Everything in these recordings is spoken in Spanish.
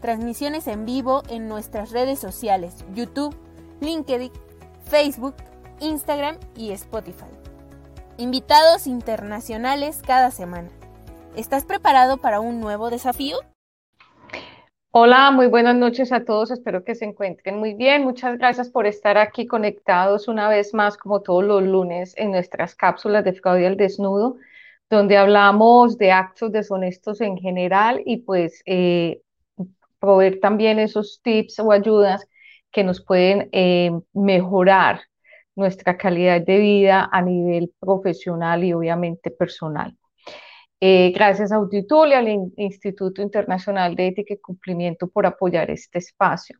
transmisiones en vivo en nuestras redes sociales, YouTube, LinkedIn, Facebook, Instagram y Spotify. Invitados internacionales cada semana. ¿Estás preparado para un nuevo desafío? Hola, muy buenas noches a todos. Espero que se encuentren muy bien. Muchas gracias por estar aquí conectados una vez más, como todos los lunes, en nuestras cápsulas de fraude al desnudo, donde hablamos de actos deshonestos en general y pues eh, proveer también esos tips o ayudas que nos pueden eh, mejorar nuestra calidad de vida a nivel profesional y obviamente personal. Eh, gracias a Auditool y al Instituto Internacional de Ética y Cumplimiento por apoyar este espacio.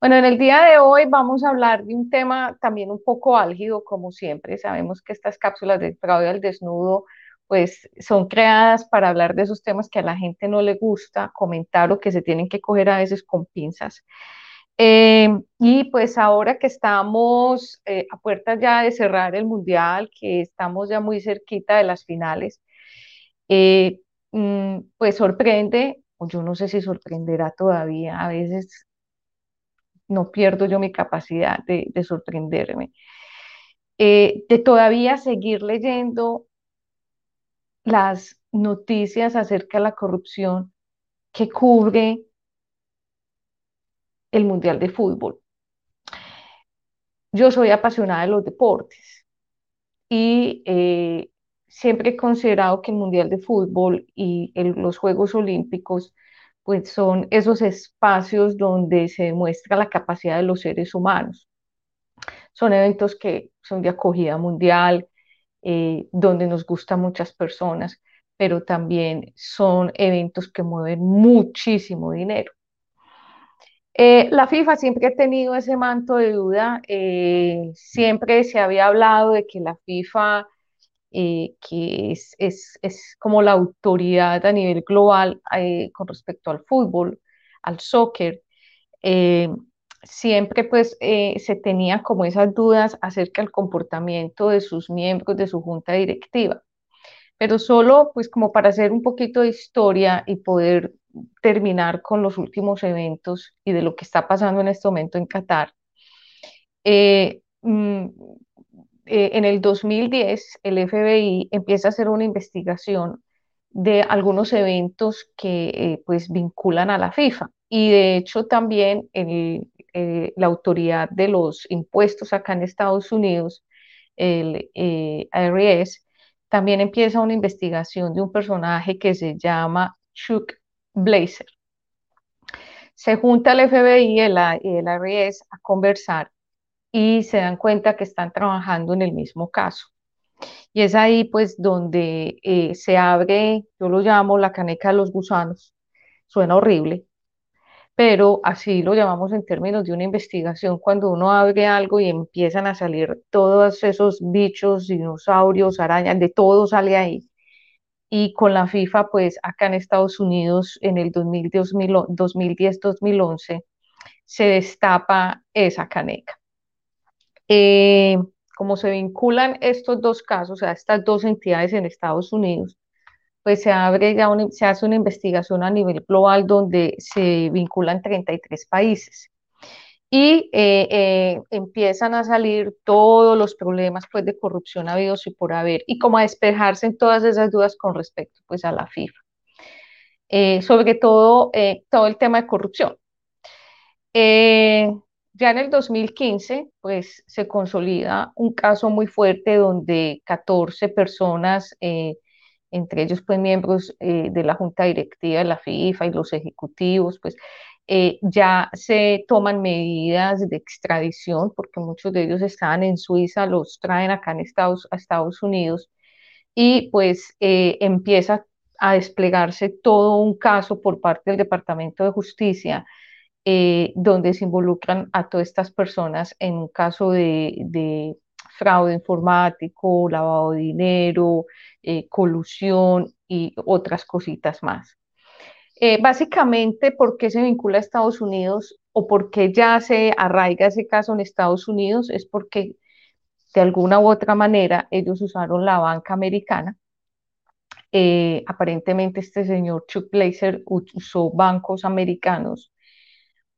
Bueno, en el día de hoy vamos a hablar de un tema también un poco álgido, como siempre. Sabemos que estas cápsulas de fraude al desnudo pues son creadas para hablar de esos temas que a la gente no le gusta comentar o que se tienen que coger a veces con pinzas. Eh, y pues ahora que estamos eh, a puertas ya de cerrar el mundial, que estamos ya muy cerquita de las finales, eh, mm, pues sorprende, o yo no sé si sorprenderá todavía, a veces no pierdo yo mi capacidad de, de sorprenderme, de todavía seguir leyendo las noticias acerca de la corrupción que cubre el Mundial de Fútbol. Yo soy apasionada de los deportes y eh, siempre he considerado que el Mundial de Fútbol y los Juegos Olímpicos pues son esos espacios donde se demuestra la capacidad de los seres humanos. Son eventos que son de acogida mundial, eh, donde nos gustan muchas personas, pero también son eventos que mueven muchísimo dinero. Eh, la FIFA siempre ha tenido ese manto de duda, eh, siempre se había hablado de que la FIFA, que es, es, es, como la autoridad a nivel global con respecto al fútbol, al soccer, siempre pues eh, se tenía como esas dudas acerca del comportamiento de sus miembros de su junta directiva. Pero solo pues como para hacer un poquito de historia y poder terminar con los últimos eventos y de lo que está pasando en este momento en Qatar. Eh, mm, eh, en el 2010 el FBI empieza a hacer una investigación de algunos eventos que pues vinculan a la FIFA y de hecho también el, eh, la autoridad de los impuestos acá en Estados Unidos, el eh, IRS, también empieza una investigación de un personaje que se llama Chuck Blazer. Se junta el FBI y el, IRS a conversar y se dan cuenta que están trabajando en el mismo caso. Y es ahí pues donde eh, se abre, yo lo llamo la caneca de los gusanos, suena horrible, pero así lo llamamos en términos de una investigación, cuando uno abre algo y empiezan a salir todos esos bichos, dinosaurios, arañas, de todo sale ahí. Y con la FIFA, pues acá en Estados Unidos, en el 2010-2011, se destapa esa caneca. Eh, como se vinculan estos dos casos, o sea, estas dos entidades en Estados Unidos, pues se abre ya se hace una investigación a nivel global donde se vinculan 33 países y eh, eh, empiezan a salir todos los problemas pues de corrupción habidos y por haber y como a despejarse en todas esas dudas con respecto pues a la FIFA. Eh, sobre todo todo el tema de corrupción. ya en el 2015 pues se consolida un caso muy fuerte donde 14 personas entre ellos pues miembros eh, de la junta directiva de la FIFA y los ejecutivos, pues eh, ya se toman medidas de extradición porque muchos de ellos estaban en Suiza, los traen acá en Estados, a Estados Unidos y pues eh, empieza a desplegarse todo un caso por parte del Departamento de Justicia donde se involucran a todas estas personas en un caso de, fraude informático, lavado de dinero, eh, colusión y otras cositas más. Eh, básicamente, ¿por qué se vincula a Estados Unidos o por qué ya se arraiga ese caso en Estados Unidos? Es porque de alguna u otra manera ellos usaron la banca americana. aparentemente este señor Chuck Blazer usó bancos americanos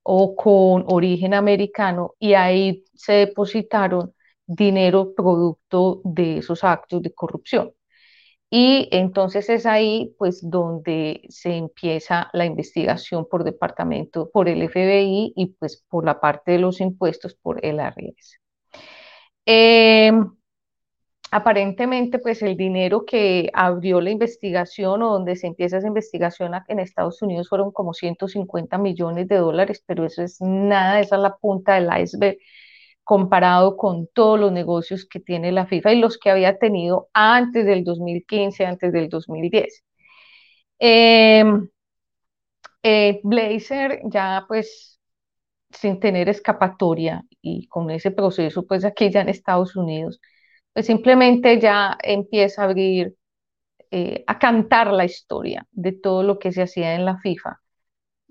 o con origen americano y ahí se depositaron dinero producto de esos actos de corrupción. Y entonces es ahí pues donde se empieza la investigación por departamento, por el FBI y pues por la parte de los impuestos por el ARS. Eh, aparentemente, pues el dinero que abrió la investigación o donde se empieza esa investigación en Estados Unidos fueron como 150 millones de dólares, pero eso es nada, esa es la punta del iceberg comparado con todos los negocios que tiene la FIFA y los que había tenido antes del 2015, antes del 2010. Em, eh, Blazer ya pues sin tener escapatoria y con ese proceso pues aquí ya en Estados Unidos pues simplemente ya empieza a abrir, eh, a cantar la historia de todo lo que se hacía en la FIFA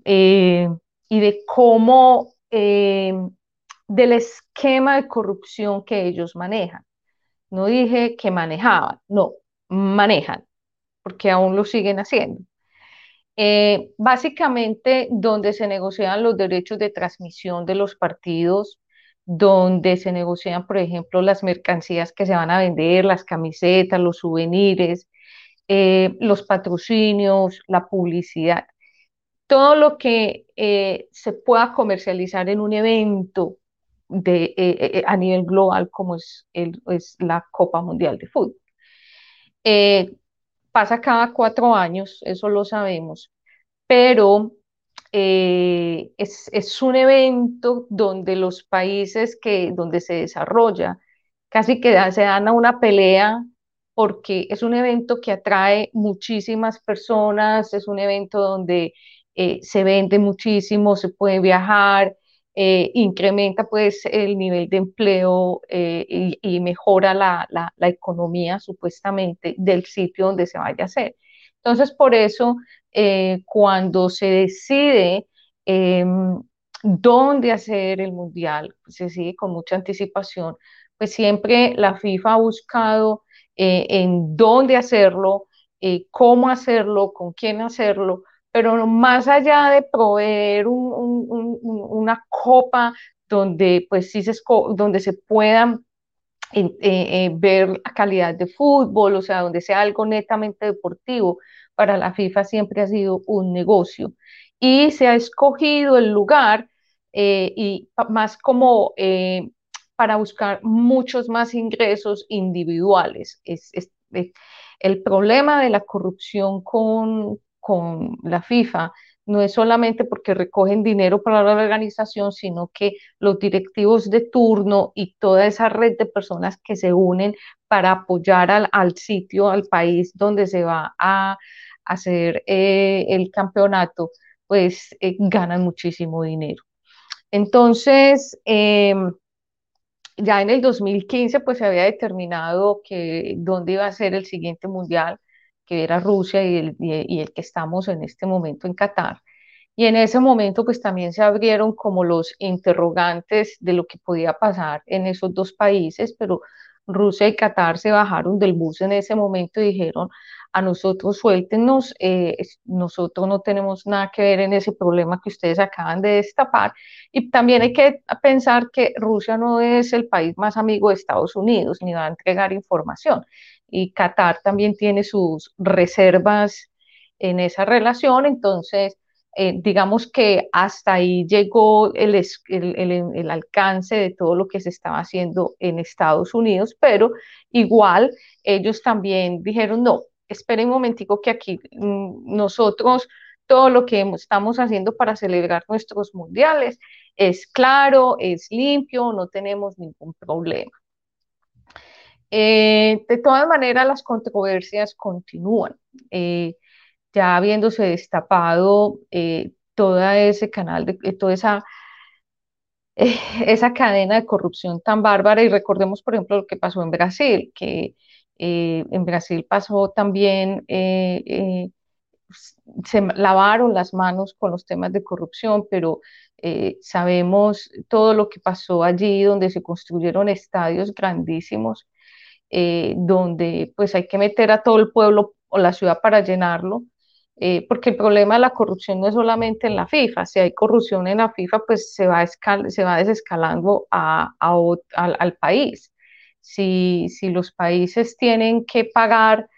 eh, y de cómo, eh, del esquema de corrupción que ellos manejan. No dije que manejaban, no, manejan, porque aún lo siguen haciendo. básicamente, donde se negocian los derechos de transmisión de los partidos donde se negocian, por ejemplo, las mercancías que se van a vender, las camisetas, los souvenirs, eh, los patrocinios, la publicidad, todo lo que eh, se pueda comercializar en un evento de, eh, a nivel global como es, es, la Copa Mundial de Fútbol. pasa cada cuatro años, eso lo sabemos, pero eh, es, un evento donde los países que, donde se desarrolla casi que se dan a una pelea porque es un evento que atrae muchísimas personas, es un evento donde eh, se vende muchísimo, se puede viajar, eh, incrementa pues el nivel de empleo y, mejora la, la, economía supuestamente del sitio donde se vaya a hacer. Entonces, por eso eh, cuando se decide em, dónde hacer el mundial, se sigue con mucha anticipación, pues siempre la FIFA ha buscado eh, en dónde hacerlo, eh, cómo hacerlo, con quién hacerlo, pero más allá de proveer una copa donde pues sí se, donde se puedan ver la calidad de fútbol, o sea, donde sea algo netamente deportivo, para la FIFA siempre ha sido un negocio y se ha escogido el lugar eh, y más como eh, para buscar muchos más ingresos individuales. Es, el problema de la corrupción con, con la FIFA no es solamente porque recogen dinero para la organización, sino que los directivos de turno y toda esa red de personas que se unen para apoyar al, al sitio, al país donde se va a, hacer eh, el campeonato, pues eh, ganan muchísimo dinero. Entonces, em, ya en el 2015, pues se había determinado que dónde iba a ser el siguiente mundial, que era Rusia y el, y el que estamos en este momento en Qatar. Y en ese momento, pues también se abrieron como los interrogantes de lo que podía pasar en esos dos países, pero Rusia y Qatar se bajaron del bus en ese momento y dijeron, a nosotros suéltenos, eh, nosotros no tenemos nada que ver en ese problema que ustedes acaban de destapar. Y también hay que pensar que Rusia no es el país más amigo de Estados Unidos, ni va a entregar información. Y Qatar también tiene sus reservas en esa relación, entonces... Eh, digamos que hasta ahí llegó el, alcance de todo lo que se estaba haciendo en Estados Unidos, pero igual ellos también dijeron, no, esperen un momentico que aquí mm, nosotros todo lo que estamos haciendo para celebrar nuestros mundiales es claro, es limpio, no tenemos ningún problema. Eh, de todas maneras, las controversias continúan. Eh, ya habiéndose destapado eh, todo ese canal, de, toda esa, esa cadena de corrupción tan bárbara. Y recordemos, por ejemplo, lo que pasó en Brasil, que en Brasil pasó también, eh, se lavaron las manos con los temas de corrupción, pero sabemos todo lo que pasó allí, donde se construyeron estadios grandísimos, donde pues hay que meter a todo el pueblo o la ciudad para llenarlo eh, porque el problema de la corrupción no es solamente en la FIFA, si hay corrupción en la FIFA, pues se va, se va desescalando a, al, país. Si, si, los países tienen que pagar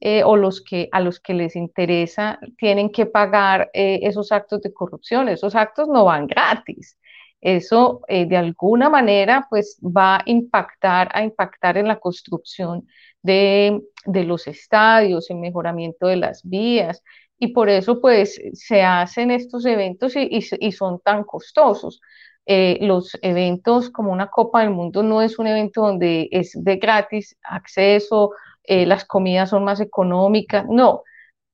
eh, o los que, a los que les interesa tienen que pagar eh, esos actos de corrupción, esos actos no van gratis. Eso de alguna manera pues va a impactar, a impactar en la construcción de, de los estadios, en mejoramiento de las vías, y por eso pues se hacen estos eventos y, y, son tan costosos. Eh, los eventos como una Copa del Mundo no es un evento donde es de gratis acceso, eh, las comidas son más económicas, no,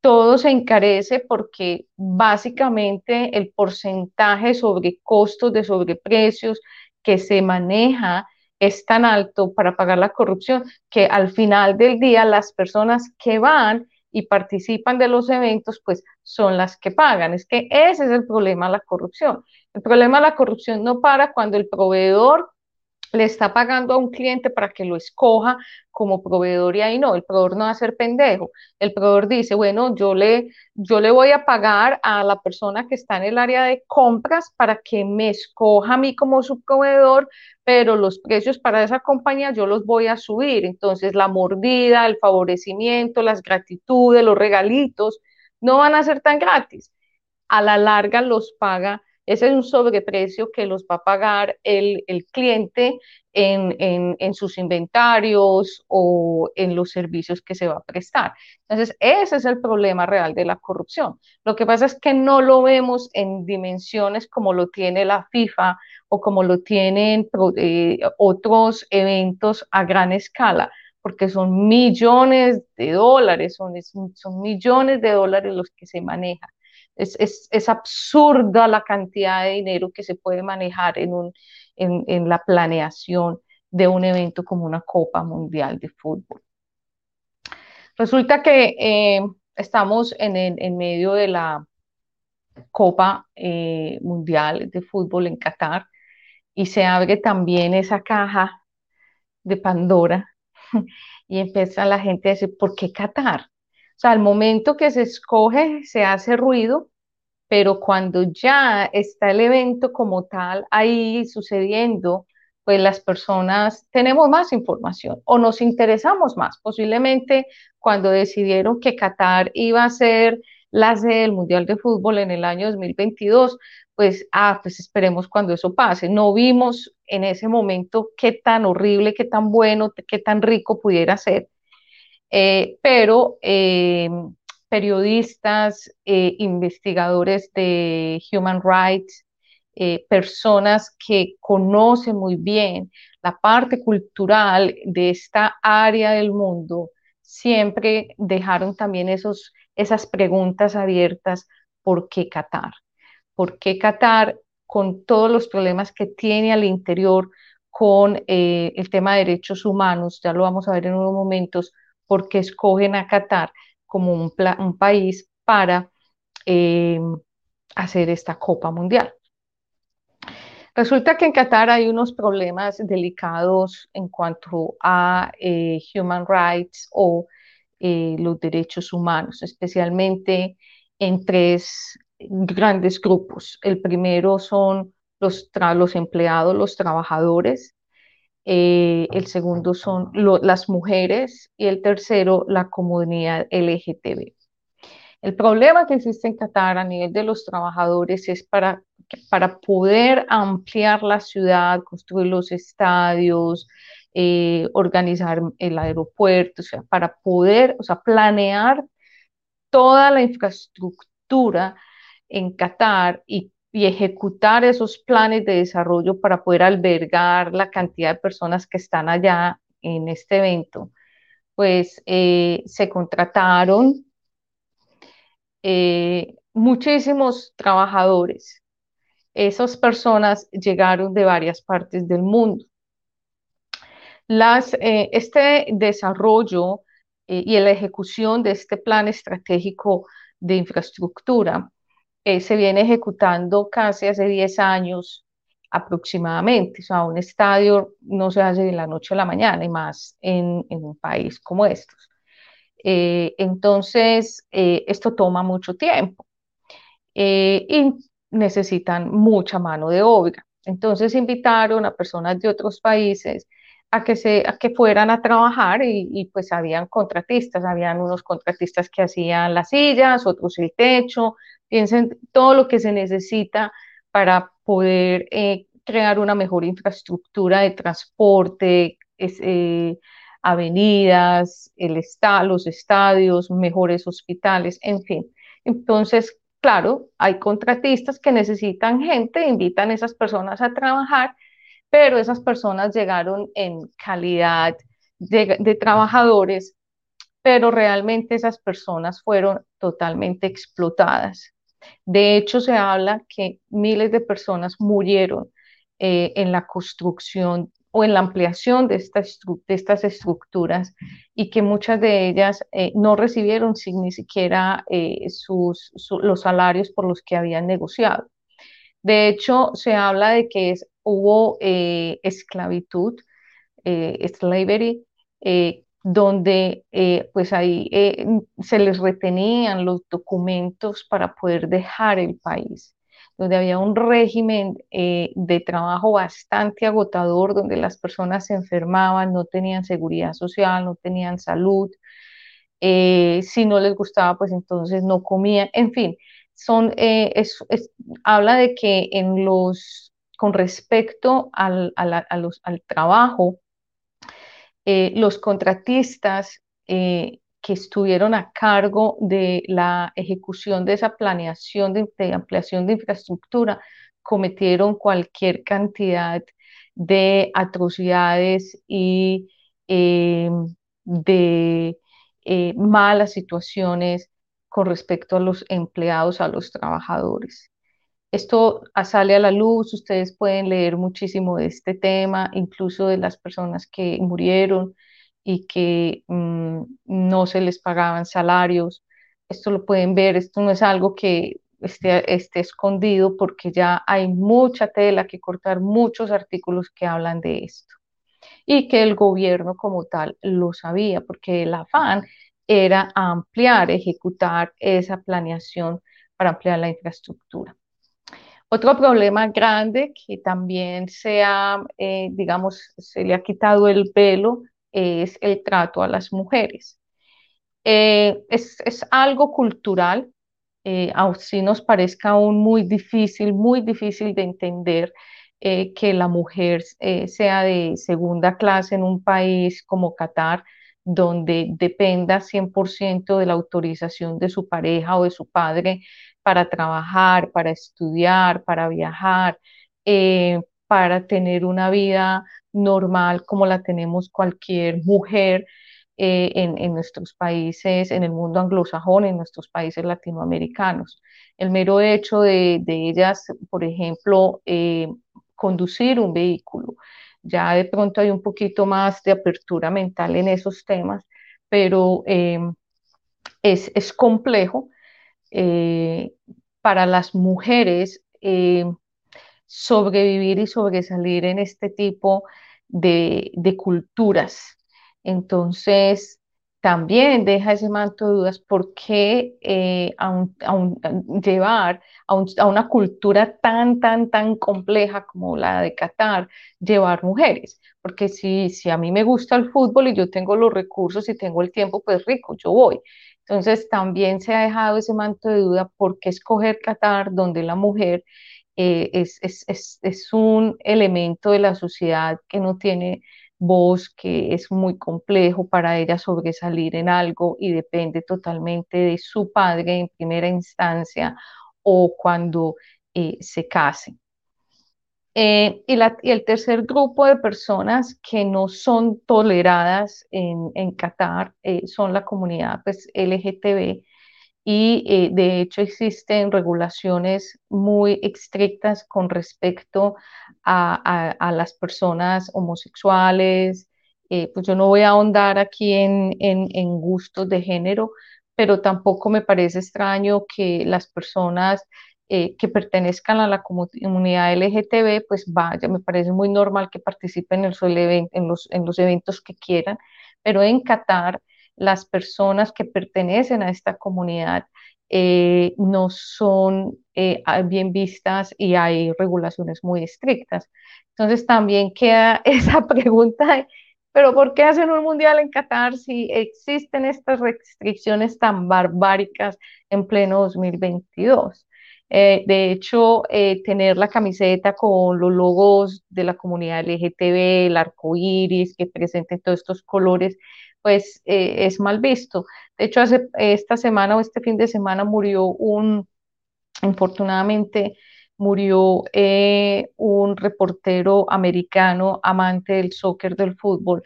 todo se encarece porque básicamente el porcentaje sobre costos de sobreprecios que se maneja es tan alto para pagar la corrupción que al final del día las personas que van y participan de los eventos, pues son las que pagan. Es que ese es el problema de la corrupción. El problema de la corrupción no para cuando el proveedor le está pagando a un cliente para que lo escoja como proveedor y ahí no, el proveedor no va a ser pendejo. El proveedor dice, bueno, yo le, yo le voy a pagar a la persona que está en el área de compras para que me escoja a mí como su proveedor, pero los precios para esa compañía yo los voy a subir. Entonces la mordida, el favorecimiento, las gratitudes, los regalitos, no van a ser tan gratis. A la larga los paga ese es un sobreprecio que los va a pagar el, cliente en, sus inventarios o en los servicios que se va a prestar. Entonces, ese es el problema real de la corrupción. Lo que pasa es que no lo vemos en dimensiones como lo tiene la FIFA o como lo tienen eh, otros eventos a gran escala porque son millones de dólares, son, son millones de dólares los que se manejan. Es, absurda la cantidad de dinero que se puede manejar en, un, en, la planeación de un evento como una Copa Mundial de Fútbol. Resulta que eh, estamos en, en, medio de la Copa eh, Mundial de Fútbol en Qatar y se abre también esa caja de Pandora y empieza la gente a decir, ¿por qué Qatar? Sea, al momento que se escoge, se hace ruido, pero cuando ya está el evento como tal ahí sucediendo, pues las personas tenemos más información o nos interesamos más. Posiblemente cuando decidieron que Qatar iba a ser la sede del Mundial de Fútbol en el año 2022, pues, ah, pues esperemos cuando eso pase. No vimos en ese momento qué tan horrible, qué tan bueno, qué tan rico pudiera ser. Eh, pero eh, periodistas, eh, investigadores de human rights, personas que conocen muy bien la parte cultural de esta área del mundo, siempre dejaron también esos, esas preguntas abiertas, ¿por qué Qatar? ¿Por qué Qatar con todos los problemas que tiene al interior con el tema de derechos humanos? Ya lo vamos a ver en unos momentos porque escogen a Qatar como un, país para eh, hacer esta Copa Mundial. Resulta que en Qatar hay unos problemas delicados en cuanto a eh, human rights o eh, los derechos humanos, especialmente en tres grandes grupos. El primero son los empleados, los trabajadores, eh, el segundo son las mujeres y el tercero la comunidad LGTB. El problema que existe en Qatar a nivel de los trabajadores es para, para poder ampliar la ciudad, construir los estadios, eh, organizar el aeropuerto, o sea, para poder, o sea, planear toda la infraestructura en Qatar y y ejecutar esos planes de desarrollo para poder albergar la cantidad de personas que están allá en este evento, pues eh, se contrataron eh, muchísimos trabajadores. Esas personas llegaron de varias partes del mundo. Las, eh, este desarrollo y la ejecución de este plan estratégico de infraestructura eh, se viene ejecutando casi hace 10 años aproximadamente. O sea, un estadio no se hace de la noche a la mañana y más en, un país como estos. entonces, esto toma mucho tiempo y necesitan mucha mano de obra. Entonces invitaron a personas de otros países a que, se, a que fueran a trabajar y, pues habían contratistas, habían unos contratistas que hacían las sillas, otros el techo, piensen todo lo que se necesita para poder eh, crear una mejor infraestructura de transporte, eh, avenidas, el los estadios, mejores hospitales, en fin. Entonces, claro, hay contratistas que necesitan gente, invitan a esas personas a trabajar pero esas personas llegaron en calidad de, trabajadores, pero realmente esas personas fueron totalmente explotadas. De hecho, se habla que miles de personas murieron eh, en la construcción o en la ampliación de estas, estructuras y que muchas de ellas eh, no recibieron ni siquiera eh, sus, los salarios por los que habían negociado. De hecho, se habla de que hubo esclavitud, slavery, donde pues ahí se les retenían los documentos para poder dejar el país, donde había un régimen de trabajo bastante agotador, donde las personas se enfermaban, no tenían seguridad social, no tenían salud, si no les gustaba, pues entonces no comían, en fin, son, habla de que en los con respecto al, trabajo, eh, los contratistas eh, que estuvieron a cargo de la ejecución de esa planeación de, ampliación de infraestructura cometieron cualquier cantidad de atrocidades y eh, de malas situaciones con respecto a los empleados, a los trabajadores. Esto sale a la luz, ustedes pueden leer muchísimo de este tema, incluso de las personas que murieron y que mm, no se les pagaban salarios. Esto lo pueden ver, esto no es algo que esté, esté escondido porque ya hay mucha tela que cortar, muchos artículos que hablan de esto. Y que el gobierno como tal lo sabía, porque el afán era ampliar, ejecutar esa planeación para ampliar la infraestructura. Otro problema grande que también se ha, eh, digamos, se le ha quitado el velo es el trato a las mujeres. Eh, es, algo cultural, eh, si nos parezca aún muy difícil, muy difícil de entender que la mujer sea de segunda clase en un país como Qatar, donde dependa 100% de la autorización de su pareja o de su padre para trabajar, para estudiar, para viajar, eh, para tener una vida normal como la tenemos cualquier mujer eh, en, nuestros países, en el mundo anglosajón, en nuestros países latinoamericanos. El mero hecho de, ellas, por ejemplo, eh, conducir un vehículo, ya de pronto hay un poquito más de apertura mental en esos temas, pero es, es complejo eh, para las mujeres eh, sobrevivir y sobresalir en este tipo de, culturas. Entonces, también deja ese manto de dudas por qué eh, llevar a, una cultura tan, tan, tan compleja como la de Qatar, llevar mujeres. Porque si, si a mí me gusta el fútbol y yo tengo los recursos y tengo el tiempo, pues rico, yo voy. Entonces también se ha dejado ese manto de duda por qué escoger Qatar, donde la mujer eh, es, es, un elemento de la sociedad que no tiene voz, que es muy complejo para ella sobresalir en algo y depende totalmente de su padre en primera instancia o cuando eh, se case. Eh, y, el tercer grupo de personas que no son toleradas en, Qatar eh, son la comunidad pues, LGTB y eh, de hecho existen regulaciones muy estrictas con respecto a, las personas homosexuales. Pues yo no voy a ahondar aquí en, gustos de género, pero tampoco me parece extraño que las personas eh, que pertenezcan a la comunidad LGTB, pues vaya, me parece muy normal que participen en los, en los eventos que quieran, pero en Qatar las personas que pertenecen a esta comunidad eh, no son eh, bien vistas y hay regulaciones muy estrictas. Entonces también queda esa pregunta, pero ¿por qué hacen un mundial en Qatar si existen estas restricciones tan barbáricas en pleno 2022? Eh, de hecho, tener la camiseta con los logos de la comunidad LGTB, el arco iris, que presenten todos estos colores, pues eh, es mal visto. De hecho, hace, esta semana o este fin de semana murió un, infortunadamente, murió eh, un reportero americano amante del soccer, del fútbol.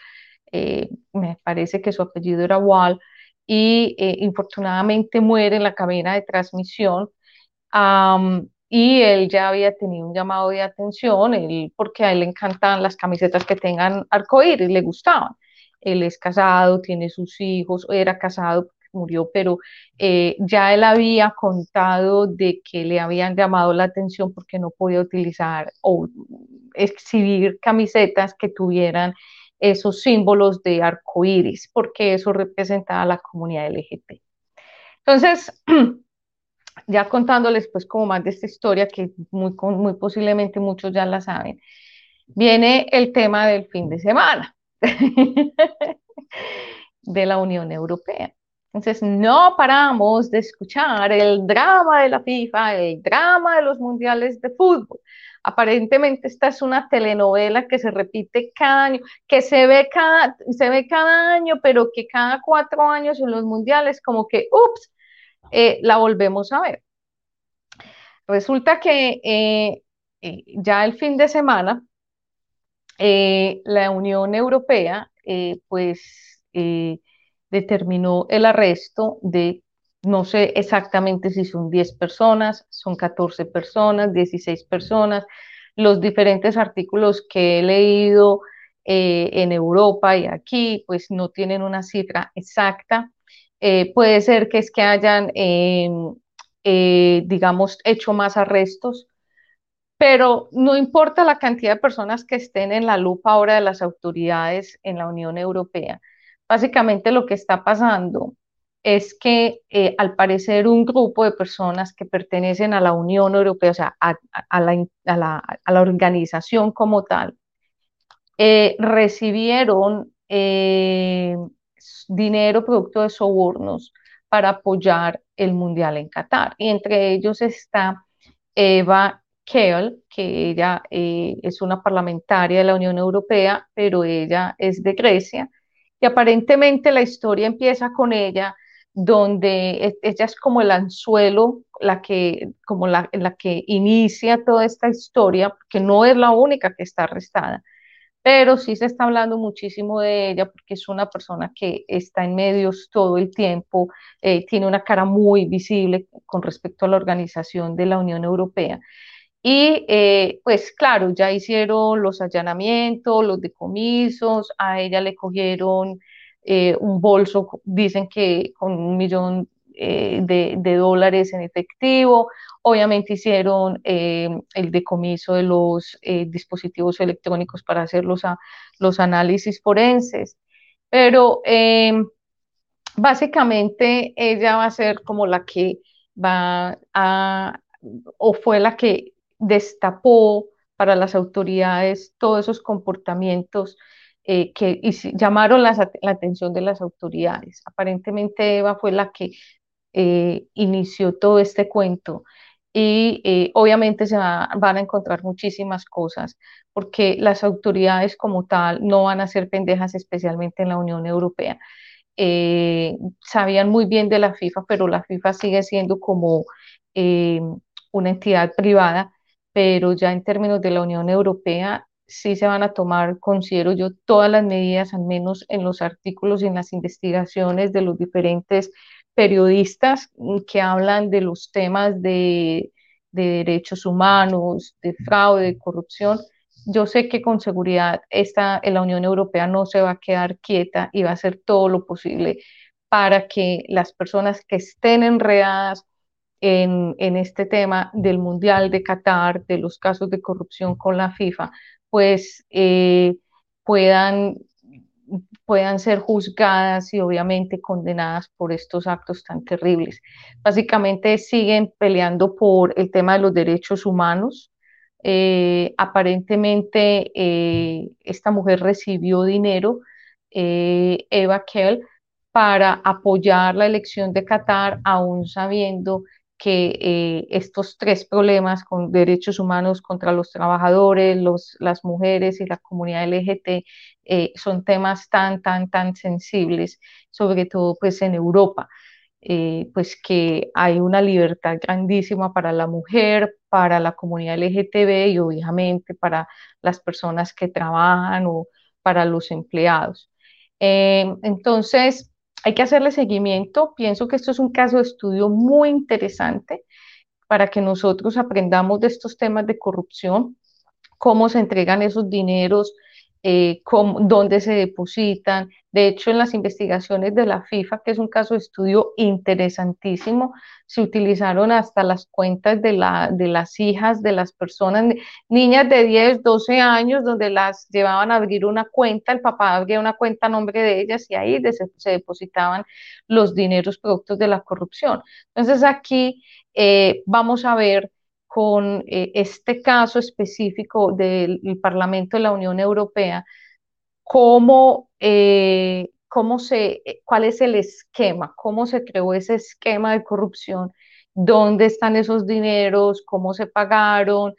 Eh, me parece que su apellido era Wall, y infortunadamente muere en la cabina de transmisión. Y él ya había tenido un llamado de atención, porque a él le encantan las camisetas que tengan arcoíris, le gustaban él es casado, tiene sus hijos, era casado, murió, pero eh, ya él había contado de que le habían llamado la atención porque no podía utilizar o exhibir camisetas que tuvieran esos símbolos de arco iris, porque eso representaba a la comunidad LGT. Entonces, ya contándoles pues como más de esta historia que muy, muy posiblemente muchos ya la saben, viene el tema del fin de semana. de la Unión Europea. Entonces, no paramos de escuchar el drama de la FIFA, el drama de los mundiales de fútbol. Aparentemente esta es una telenovela que se repite cada año, que se ve cada, se ve cada año, pero que cada cuatro años en los mundiales como que, ups, eh, la volvemos a ver. Resulta que eh, eh, ya el fin de semana la Unión Europea pues determinó el arresto de, no sé exactamente si son 10 personas, son 14 personas, 16 personas, los diferentes artículos que he leído en Europa y aquí pues no tienen una cifra exacta. Puede ser que es que hayan, em, digamos, hecho más arrestos pero no importa la cantidad de personas que estén en la lupa ahora de las autoridades en la Unión Europea. Básicamente lo que está pasando es que eh, al parecer un grupo de personas que pertenecen a la Unión Europea, o sea, a, la, organización como tal, eh, recibieron eh, dinero producto de sobornos para apoyar el Mundial en Qatar. Y entre ellos está Eva Kehl, que ella eh, es una parlamentaria de la Unión Europea, pero ella es de Grecia, y aparentemente la historia empieza con ella, donde e, ella es como el anzuelo, la que, como la, la que inicia toda esta historia, que no es la única que está arrestada, pero sí se está hablando muchísimo de ella porque es una persona que está en medios todo el tiempo, eh, tiene una cara muy visible con respecto a la organización de la Unión Europea. Y eh, pues claro, ya hicieron los allanamientos, los decomisos, a ella le cogieron eh, un bolso, dicen que con un millón eh, de, dólares en efectivo, obviamente hicieron el decomiso de los dispositivos electrónicos para hacer los, los análisis forenses, pero básicamente ella va a ser como la que va a, o fue la que destapó para las autoridades todos esos comportamientos eh, que llamaron la, atención de las autoridades. Aparentemente Eva fue la que eh, inició todo este cuento y eh, obviamente se van a encontrar muchísimas cosas porque las autoridades como tal no van a ser pendejas, especialmente en la Unión Europea. sabían muy bien de la FIFA, pero la FIFA sigue siendo como una entidad privada pero ya en términos de la Unión Europea sí se van a tomar, considero yo, todas las medidas, al menos en los artículos y en las investigaciones de los diferentes periodistas que hablan de los temas de, de derechos humanos, de fraude, de corrupción, yo sé que con seguridad esta, la Unión Europea no se va a quedar quieta y va a hacer todo lo posible para que las personas que estén enredadas en, en, este tema del Mundial de Qatar, de los casos de corrupción con la FIFA, pues eh, puedan, puedan ser juzgadas y obviamente condenadas por estos actos tan terribles. Básicamente siguen peleando por el tema de los derechos humanos, eh, aparentemente eh, esta mujer recibió dinero, eh, Eva Kell, para apoyar la elección de Qatar, aún sabiendo que estos tres problemas con derechos humanos contra los trabajadores, los, las mujeres y la comunidad LGT son temas tan, tan, tan sensibles, sobre todo pues en Europa. Eh, pues que hay una libertad grandísima para la mujer, para la comunidad LGTB y obviamente para las personas que trabajan o para los empleados. Eh, entonces, hay que hacerle seguimiento. Pienso que esto es un caso de estudio muy interesante para que nosotros aprendamos de estos temas de corrupción, cómo se entregan esos dineros, eh, dónde se depositan. De hecho, en las investigaciones de la FIFA, que es un caso de estudio interesantísimo, se utilizaron hasta las cuentas de las hijas de las personas, niñas de 10, 12 años, donde las llevaban a abrir una cuenta, el papá abría una cuenta a nombre de ellas y ahí se, depositaban los dineros productos de la corrupción. Entonces aquí eh, vamos a ver con eh, este caso específico del Parlamento de la Unión Europea, cómo, eh, cómo se, eh, cuál es el esquema, cómo se creó ese esquema de corrupción, dónde están esos dineros, cómo se pagaron.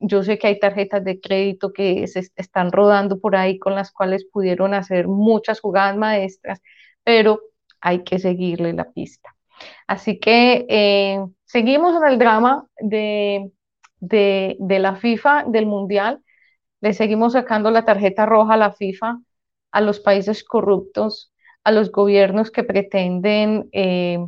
yo sé que hay tarjetas de crédito que se están rodando por ahí con las cuales pudieron hacer muchas jugadas maestras, pero hay que seguirle la pista. Así que eh, seguimos en el drama de, la FIFA, del Mundial. Le seguimos sacando la tarjeta roja a la FIFA, a los países corruptos, a los gobiernos que pretenden eh,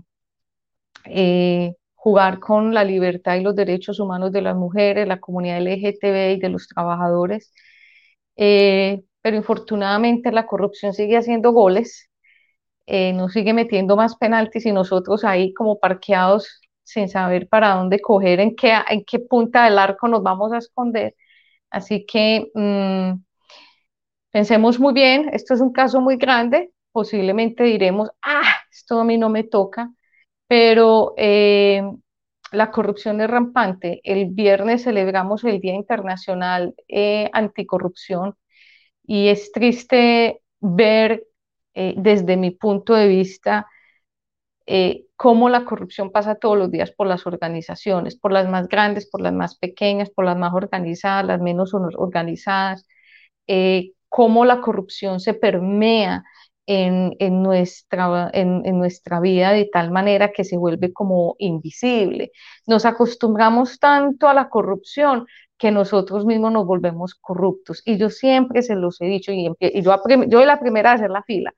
eh, jugar con la libertad y los derechos humanos de las mujeres, la comunidad LGTB y de los trabajadores. pero infortunadamente la corrupción sigue haciendo goles eh, nos sigue metiendo más penaltis y nosotros ahí como parqueados sin saber para dónde coger, en qué, en qué punta del arco nos vamos a esconder. Así que mm, pensemos muy bien, esto es un caso muy grande, posiblemente diremos, ah, esto a mí no me toca, pero eh, la corrupción es rampante. El viernes celebramos el Día Internacional eh, Anticorrupción y es triste ver eh, desde mi punto de vista, eh, cómo la corrupción pasa todos los días por las organizaciones, por las más grandes, por las más pequeñas, por las más organizadas, las menos organizadas, eh, cómo la corrupción se permea en, nuestra, vida de tal manera que se vuelve como invisible. Nos acostumbramos tanto a la corrupción que nosotros mismos nos volvemos corruptos. Y yo siempre se los he dicho, y, y yo, yo soy la primera a hacer la fila,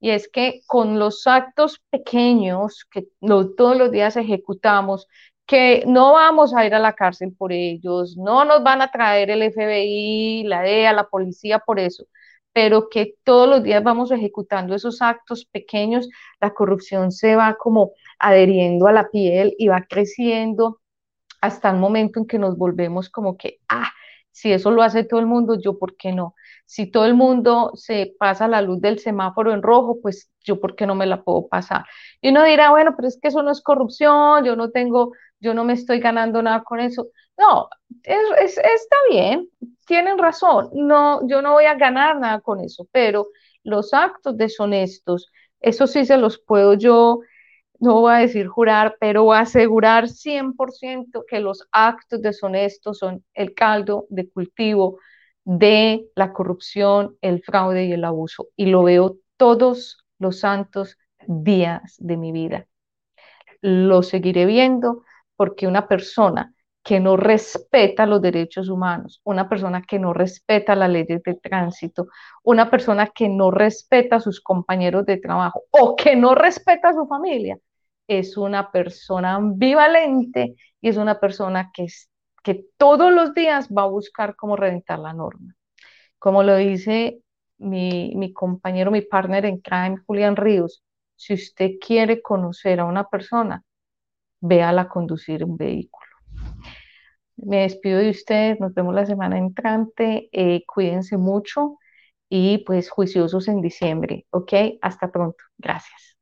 y es que con los actos pequeños que todos los días ejecutamos, que no vamos a ir a la cárcel por ellos, no nos van a traer el FBI, la DEA, la policía por eso, pero que todos los días vamos ejecutando esos actos pequeños, la corrupción se va como adheriendo a la piel y va creciendo hasta el momento en que nos volvemos como que, ah, si eso lo hace todo el mundo, yo por qué no. Si todo el mundo se pasa la luz del semáforo en rojo, pues yo por qué no me la puedo pasar. Y uno dirá, bueno, pero es que eso no es corrupción, yo no tengo, yo no me estoy ganando nada con eso. No, es, está bien, tienen razón, no, yo no voy a ganar nada con eso, pero los actos deshonestos, eso sí se los puedo yo no voy a decir jurar, pero asegurar 100% que los actos deshonestos son el caldo de cultivo de la corrupción, el fraude y el abuso. Y lo veo todos los santos días de mi vida. Lo seguiré viendo porque una persona que no respeta los derechos humanos, una persona que no respeta las leyes de tránsito, una persona que no respeta a sus compañeros de trabajo o que no respeta a su familia, es una persona ambivalente y es una persona que, que todos los días va a buscar cómo reventar la norma. Como lo dice mi, mi compañero, mi partner en crime, Julián Ríos, si usted quiere conocer a una persona, véala conducir un vehículo. Me despido de ustedes, nos vemos la semana entrante, eh, cuídense mucho y pues juiciosos en diciembre, ¿ok? Hasta pronto, gracias.